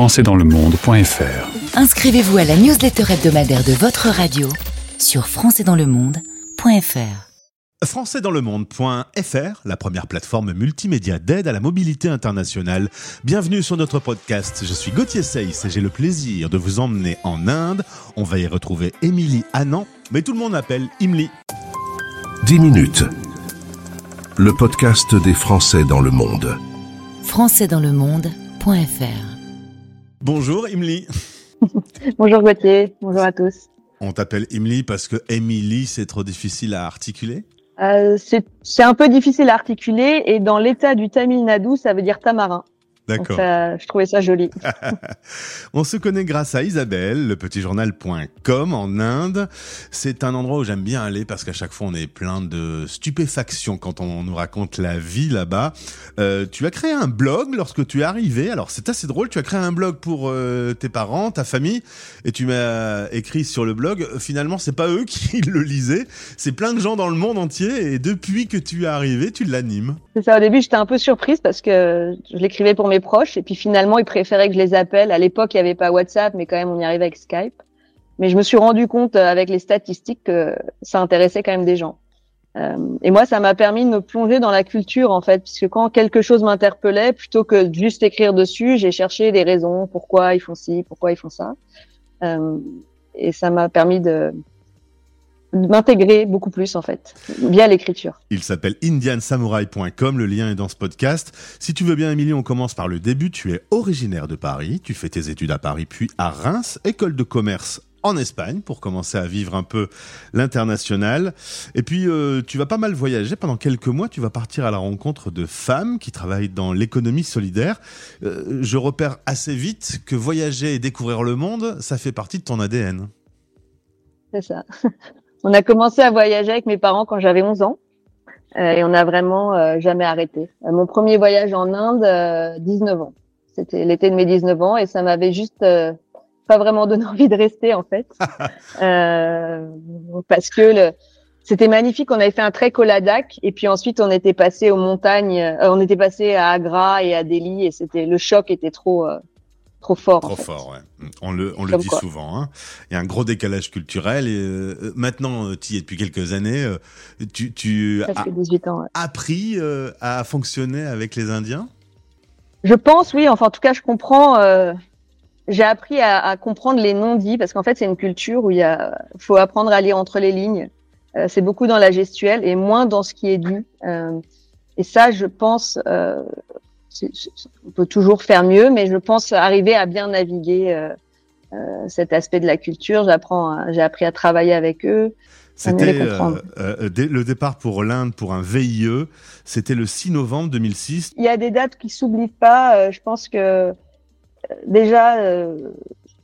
françaisdanslemonde.fr. Inscrivez-vous à la newsletter hebdomadaire de votre radio sur françaisdanslemonde.fr. Françaisdanslemonde.fr, la première plateforme multimédia d'aide à la mobilité internationale. Bienvenue sur notre podcast. Je suis Gauthier Seyss et j'ai le plaisir de vous emmener en Inde. On va y retrouver Émilie Anand, mais tout le monde m'appelle Imli. 10 minutes. Le podcast des Français dans le monde. françaisdanslemonde.fr. Bonjour Imli. Bonjour Gauthier, bonjour à tous. On t'appelle Imli parce que Émilie, c'est trop difficile à articuler Euh, c'est un peu difficile à articuler et dans l'état du Tamil Nadu, ça veut dire tamarin. D'accord. ça, je trouvais ça joli. On se connaît grâce à Isabelle, le petitjournal.com en Inde. C'est un endroit où j'aime bien aller parce qu'à chaque fois on est plein de stupéfaction quand on nous raconte la vie là-bas. Euh, tu as créé un blog lorsque tu es arrivé. Alors c'est assez drôle, tu as créé un blog pour euh, tes parents, ta famille, et tu m'as écrit sur le blog. euh, Finalement c'est pas eux qui le lisaient, c'est plein de gens dans le monde entier. Et depuis que tu es arrivé, tu l'animes. C'est ça. Au début, j'étais un peu surprise parce que je l'écrivais pour mes proches et puis finalement, ils préféraient que je les appelle. À l'époque, il n'y avait pas WhatsApp, mais quand même, on y arrivait avec Skype. Mais je me suis rendu compte euh, avec les statistiques que ça intéressait quand même des gens. Euh, et moi, ça m'a permis de me plonger dans la culture en fait, puisque quand quelque chose m'interpellait, plutôt que juste écrire dessus, j'ai cherché des raisons, pourquoi ils font ci, pourquoi ils font ça. Euh, et ça m'a permis de m'intégrer beaucoup plus en fait, via l'écriture. Il s'appelle indiansamurai.com, le lien est dans ce podcast. Si tu veux bien, Émilie, on commence par le début. Tu es originaire de Paris, tu fais tes études à Paris, puis à Reims, école de commerce en Espagne pour commencer à vivre un peu l'international. Et puis, euh, tu vas pas mal voyager. Pendant quelques mois, tu vas partir à la rencontre de femmes qui travaillent dans l'économie solidaire. Euh, je repère assez vite que voyager et découvrir le monde, ça fait partie de ton ADN. C'est ça. On a commencé à voyager avec mes parents quand j'avais 11 ans euh, et on n'a vraiment euh, jamais arrêté. Euh, mon premier voyage en Inde, euh, 19 ans. C'était l'été de mes 19 ans et ça m'avait juste euh, pas vraiment donné envie de rester en fait. Euh, parce que le, c'était magnifique. On avait fait un trek au Ladakh et puis ensuite on était passé aux montagnes. euh, on était passé à Agra et à Delhi et c'était le choc était trop euh, trop fort. en Trop fait. fort, ouais. On le, on le dit quoi. souvent. Hein. Il y a un gros décalage culturel. Et euh, maintenant, tu y es depuis quelques années. euh, tu, tu as Presque 18 ans. ouais. appris euh, à fonctionner avec les Indiens? Je pense, oui. Enfin, en tout cas, je comprends. euh, j'ai appris à, à comprendre les non-dits parce qu'en fait, c'est une culture où il y a, faut apprendre à lire entre les lignes. Euh, c'est beaucoup dans la gestuelle et moins dans ce qui est dit. Euh, et ça, je pense, euh, on peut toujours faire mieux, mais je pense arriver à bien naviguer euh, euh, cet aspect de la culture. J'apprends, j'ai appris à travailler avec eux. C'était euh, le départ pour l'Inde pour un VIE. C'était le 6 novembre 2006. Il y a des dates qui s'oublient pas. je pense que déjà, euh,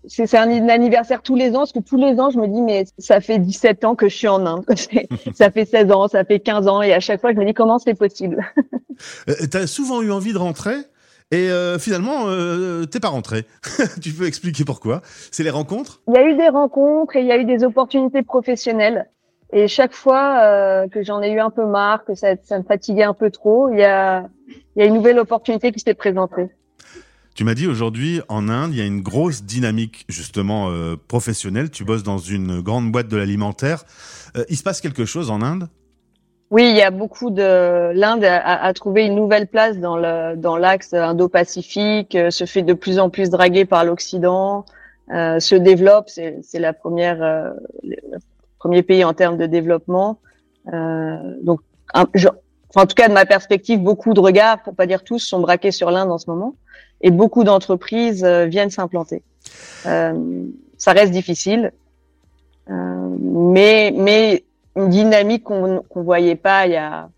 c'est un anniversaire tous les ans, parce que tous les ans, je me dis, mais ça fait 17 ans que je suis en Inde. ça fait 16 ans, ça fait 15 ans, et à chaque fois, je me dis, comment c'est possible? T'as souvent eu envie de rentrer et euh, finalement, euh, t'es pas rentré. tu peux expliquer pourquoi C'est les rencontres? Il y a eu des rencontres et il y a eu des opportunités professionnelles. Et chaque fois euh, que j'en ai eu un peu marre, que ça, ça me fatiguait un peu trop, il y a, il y a une nouvelle opportunité qui s'est présentée. Tu m'as dit aujourd'hui en Inde, il y a une grosse dynamique justement euh, professionnelle. Tu bosses dans une grande boîte de l'alimentaire. Euh, il se passe quelque chose en Inde? Oui, il y a beaucoup de l'Inde a, a- trouvé une nouvelle place dans le dans l'axe Indo-Pacifique, euh, se fait de plus en plus draguer par l'Occident, euh, se développe. C'est la première euh, le premier pays en termes de développement. Euh, donc, en tout cas de ma perspective, beaucoup de regards, pour pas dire tous, sont braqués sur l'Inde en ce moment, et beaucoup d'entreprises euh, viennent s'implanter. Euh, ça reste difficile, mais mais une dynamique qu'on qu'on voyait pas il y a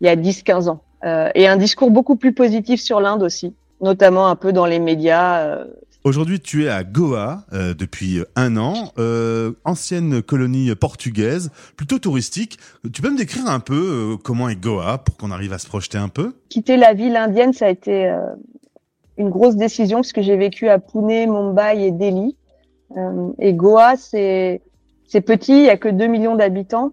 il y a 10-15 ans. Euh, et un discours beaucoup plus positif sur l'Inde aussi, notamment un peu dans les médias. euh, Aujourd'hui, tu es à Goa euh, depuis un an, euh, ancienne colonie portugaise, plutôt touristique. Tu peux me décrire un peu euh, comment est Goa pour qu'on arrive à se projeter un peu? Quitter la ville indienne, ça a été euh, une grosse décision parce que j'ai vécu à Pune, Mumbai et Delhi. Euh, et Goa, c'est c'est petit, il y a que 2 millions d'habitants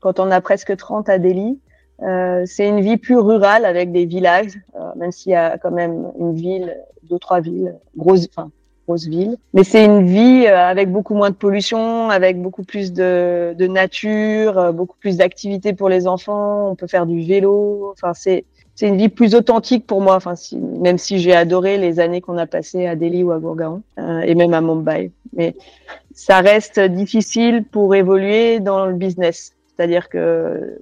quand on a presque 30 à Delhi. Euh, c'est une vie plus rurale avec des villages, euh, même s'il y a quand même une ville, deux trois villes, grosses, enfin grosses villes. Mais c'est une vie euh, avec beaucoup moins de pollution, avec beaucoup plus de, de nature, euh, beaucoup plus d'activités pour les enfants. On peut faire du vélo. Enfin, c'est c'est une vie plus authentique pour moi. Enfin, si, même si j'ai adoré les années qu'on a passées à Delhi ou à Gurgaon euh, et même à Mumbai, mais ça reste difficile pour évoluer dans le business. C'est-à-dire que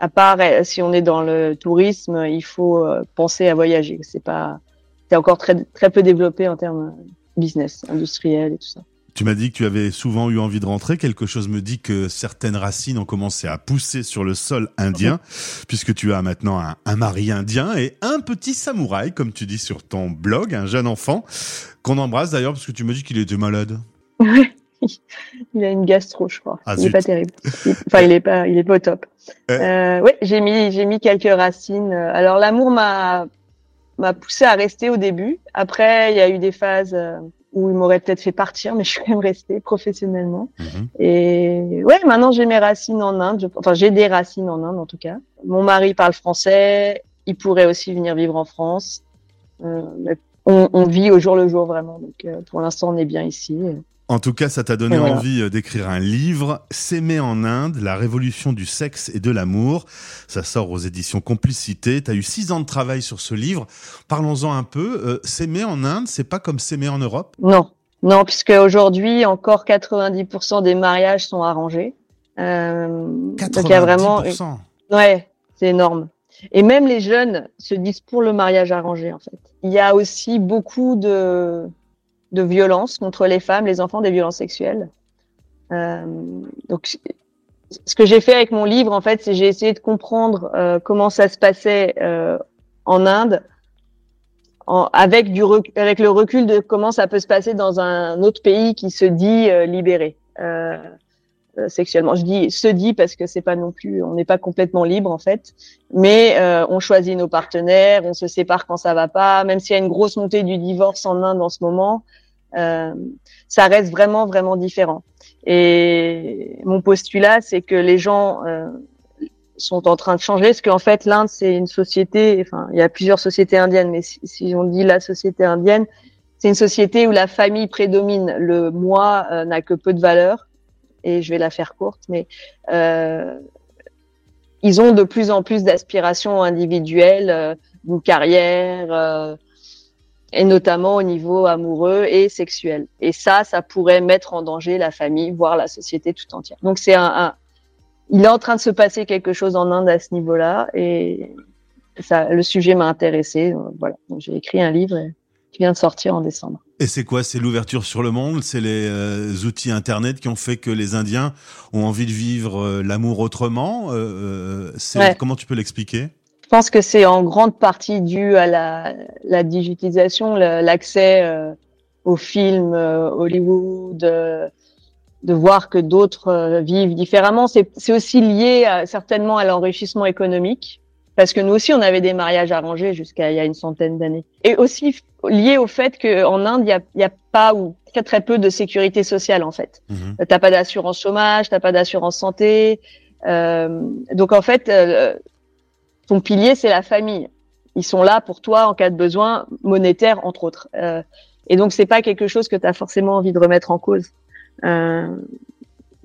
à part euh, si on est dans le tourisme, il faut euh, penser à voyager. C'est pas, c'est encore très très peu développé en termes business, industriel et tout ça. Tu m'as dit que tu avais souvent eu envie de rentrer. Quelque chose me dit que certaines racines ont commencé à pousser sur le sol indien, puisque tu as maintenant un, un mari indien et un petit samouraï, comme tu dis sur ton blog, un jeune enfant qu'on embrasse d'ailleurs, parce que tu me dis qu'il était malade. il a une gastro, je crois. Ah, il est zut. pas terrible. Il- Enfin, il est pas, il est pas au top. Euh. Euh, ouais, j'ai mis, j'ai mis quelques racines. Alors l'amour m'a, m'a poussé à rester au début. Après, il y a eu des phases euh, où il m'aurait peut-être fait partir, mais je suis quand même restée professionnellement. Mhm. Et ouais, maintenant j'ai mes racines en Inde. Je- Enfin, j'ai des racines en Inde en tout cas. Mon mari parle français. Il pourrait aussi venir vivre en France. Euh, mais on, on vit au jour le jour vraiment. Donc euh, pour l'instant, on est bien ici. En tout cas, ça t'a donné voilà. envie euh, d'écrire un livre, S'aimer en Inde, la révolution du sexe et de l'amour. Ça sort aux éditions Complicité. Tu as eu six ans de travail sur ce livre. Parlons-en un peu. Euh, S'aimer en Inde, c'est pas comme s'aimer en Europe? Non, non, puisque aujourd'hui encore 90% des mariages sont arrangés. Euh, donc il y a vraiment, 90%. ouais, c'est énorme. Et même les jeunes se disent pour le mariage arrangé en fait. Il y a aussi beaucoup de de violences contre les femmes, les enfants, des violences sexuelles. Euh, donc ce que j'ai fait avec mon livre en fait, c'est j'ai essayé de comprendre euh, comment ça se passait euh, en Inde en- avec du avec le recul de comment ça peut se passer dans un autre pays qui se dit euh, libéré euh, euh, sexuellement. Je dis se dit parce que c'est pas non plus, on n'est pas complètement libre en fait, mais euh, on choisit nos partenaires, on se sépare quand ça va pas, même s'il y a une grosse montée du divorce en Inde en ce moment, euh, ça reste vraiment vraiment différent. Et mon postulat, c'est que les gens euh, sont en train de changer, parce qu'en fait, l'Inde, c'est une société, enfin, il y a plusieurs sociétés indiennes, mais si, on dit la société indienne, c'est une société où la famille prédomine. Le moi euh, n'a que peu de valeur, et je vais la faire courte, mais ils ont de plus en plus d'aspirations individuelles, d'une carrière, et notamment au niveau amoureux et sexuel. Et ça, ça pourrait mettre en danger la famille, voire la société tout entière. Donc c'est un, un il est en train de se passer quelque chose en Inde à ce niveau-là et ça, le sujet m'a intéressé. Voilà, donc j'ai écrit un livre et- qui vient de sortir en décembre. Et c'est quoi? C'est l'ouverture sur le monde? C'est les euh, outils Internet qui ont fait que les Indiens ont envie de vivre euh, l'amour autrement? Euh, euh, Ouais. Comment tu peux l'expliquer? Pense que c'est en grande partie dû à la, la digitalisation, l'accès euh, aux films euh, Hollywood, euh, de voir que d'autres euh, vivent différemment. C'est aussi lié à- certainement à l'enrichissement économique, parce que nous aussi on avait des mariages arrangés jusqu'à il y a une centaine d'années, et aussi lié au fait qu'en Inde il y a, y a pas ou très très peu de sécurité sociale en fait. Euh, T'as pas d'assurance chômage, t'as pas d'assurance santé. Euh, donc en fait, euh, ton pilier c'est la famille. Ils sont là pour toi en cas de besoin monétaire entre autres. Euh, et donc c'est pas quelque chose que tu as forcément envie de remettre en cause. Euh,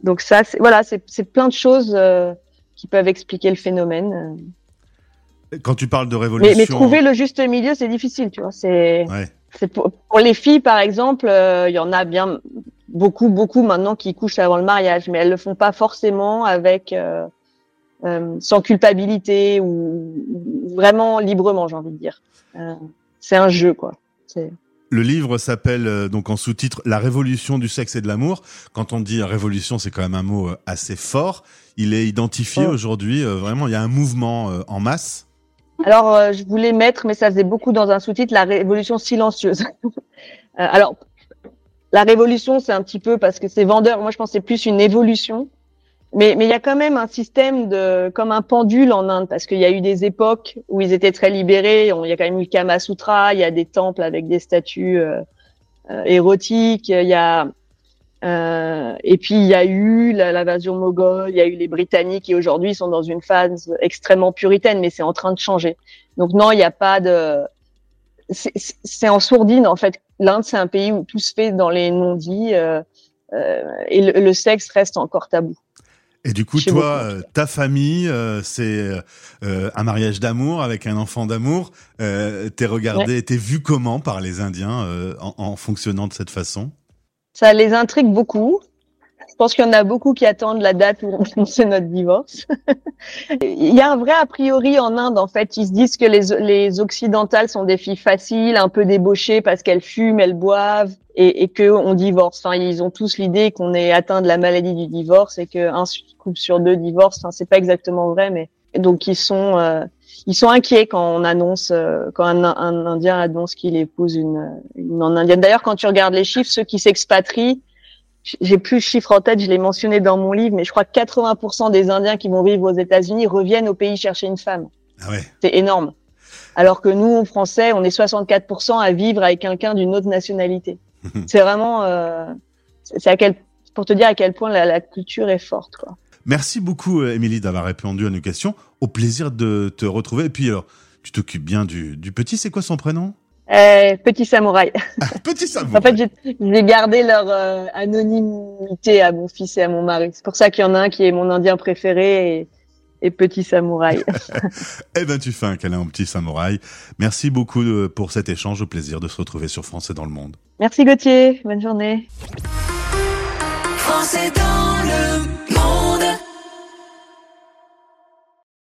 donc ça, c'est voilà, c'est plein de choses euh, qui peuvent expliquer le phénomène. Quand tu parles de révolution, mais trouver le juste milieu, c'est difficile, tu vois. C'est Ouais. pour, pour les filles, par exemple, il y en a bien beaucoup, beaucoup maintenant qui couchent avant le mariage, mais elles le font pas forcément avec euh, sans culpabilité ou, ou vraiment librement, j'ai envie de dire. Euh, c'est un jeu, quoi. Le livre s'appelle euh, donc en sous-titre La révolution du sexe et de l'amour. Quand on dit révolution, c'est quand même un mot assez fort. Il est identifié Oh. aujourd'hui, vraiment, il y a un mouvement en masse. Alors, je voulais mettre, mais ça faisait beaucoup dans un sous-titre, la révolution silencieuse. Alors, la révolution, c'est un petit peu parce que c'est vendeur. Moi, je c'est plus une évolution. Mais il y a quand même un système de comme un pendule en Inde parce qu'il y a eu des époques où ils étaient très libérés. Il y a quand même eu le Kama Sutra. Il y a des temples avec des statues euh, euh, érotiques. Il y a Euh, et puis il y a eu l'invasion moghole, il y a eu les Britanniques qui aujourd'hui sont dans une phase extrêmement puritaine, mais c'est en train de changer. Donc non, il n'y a pas de, c'est en sourdine en fait. L'Inde c'est un pays où tout se fait dans les non-dits euh, euh, et le, sexe reste encore tabou. Et du coup, toi, euh, ta famille, euh, c'est euh, un mariage d'amour avec un enfant d'amour. t'es regardé, t'es vu comment par les Indiens en, en, fonctionnant de cette façon? Ça les intrigue beaucoup. Je pense qu'il y en a beaucoup qui attendent la date où on annoncer notre divorce. Il y a un vrai a priori en Inde, en fait. Ils se disent que les, les occidentales sont des filles faciles, un peu débauchées parce qu'elles fument, elles boivent et, et que on divorce. Enfin, ils ont tous l'idée qu'on est atteint de la maladie du divorce et qu'un couple sur deux divorce. Enfin, c'est pas exactement vrai, mais donc ils sont euh, ils sont inquiets quand on annonce euh, quand un, un, Indien annonce qu'il épouse une, une non indienne. D'ailleurs, quand tu regardes les chiffres, ceux qui s'expatrient j'ai plus le chiffre en tête, je l'ai mentionné dans mon livre, mais je crois que 80% des Indiens qui vont vivre aux États-Unis reviennent au pays chercher une femme. Ah ouais. C'est énorme. Alors que nous, Français, on est 64% à vivre avec quelqu'un d'une autre nationalité. c'est vraiment, euh, c'est à quel, pour te dire à quel point la, la culture est forte, quoi. Merci beaucoup, euh, Émilie, d'avoir répondu à nos questions. Au plaisir de te retrouver. Et puis, alors, tu t'occupes bien du, du petit. C'est quoi son prénom? Euh, petit samouraï. petit samouraï. en fait, j'ai gardé leur euh, anonymité à mon fils et à mon mari. C'est pour ça qu'il y en a un qui est mon indien préféré et, et petit samouraï. eh ben, tu fais un câlin au petit samouraï. Merci beaucoup euh, pour cet échange. Au plaisir de se retrouver sur Français dans le monde. Merci Gauthier. Bonne journée. Français dans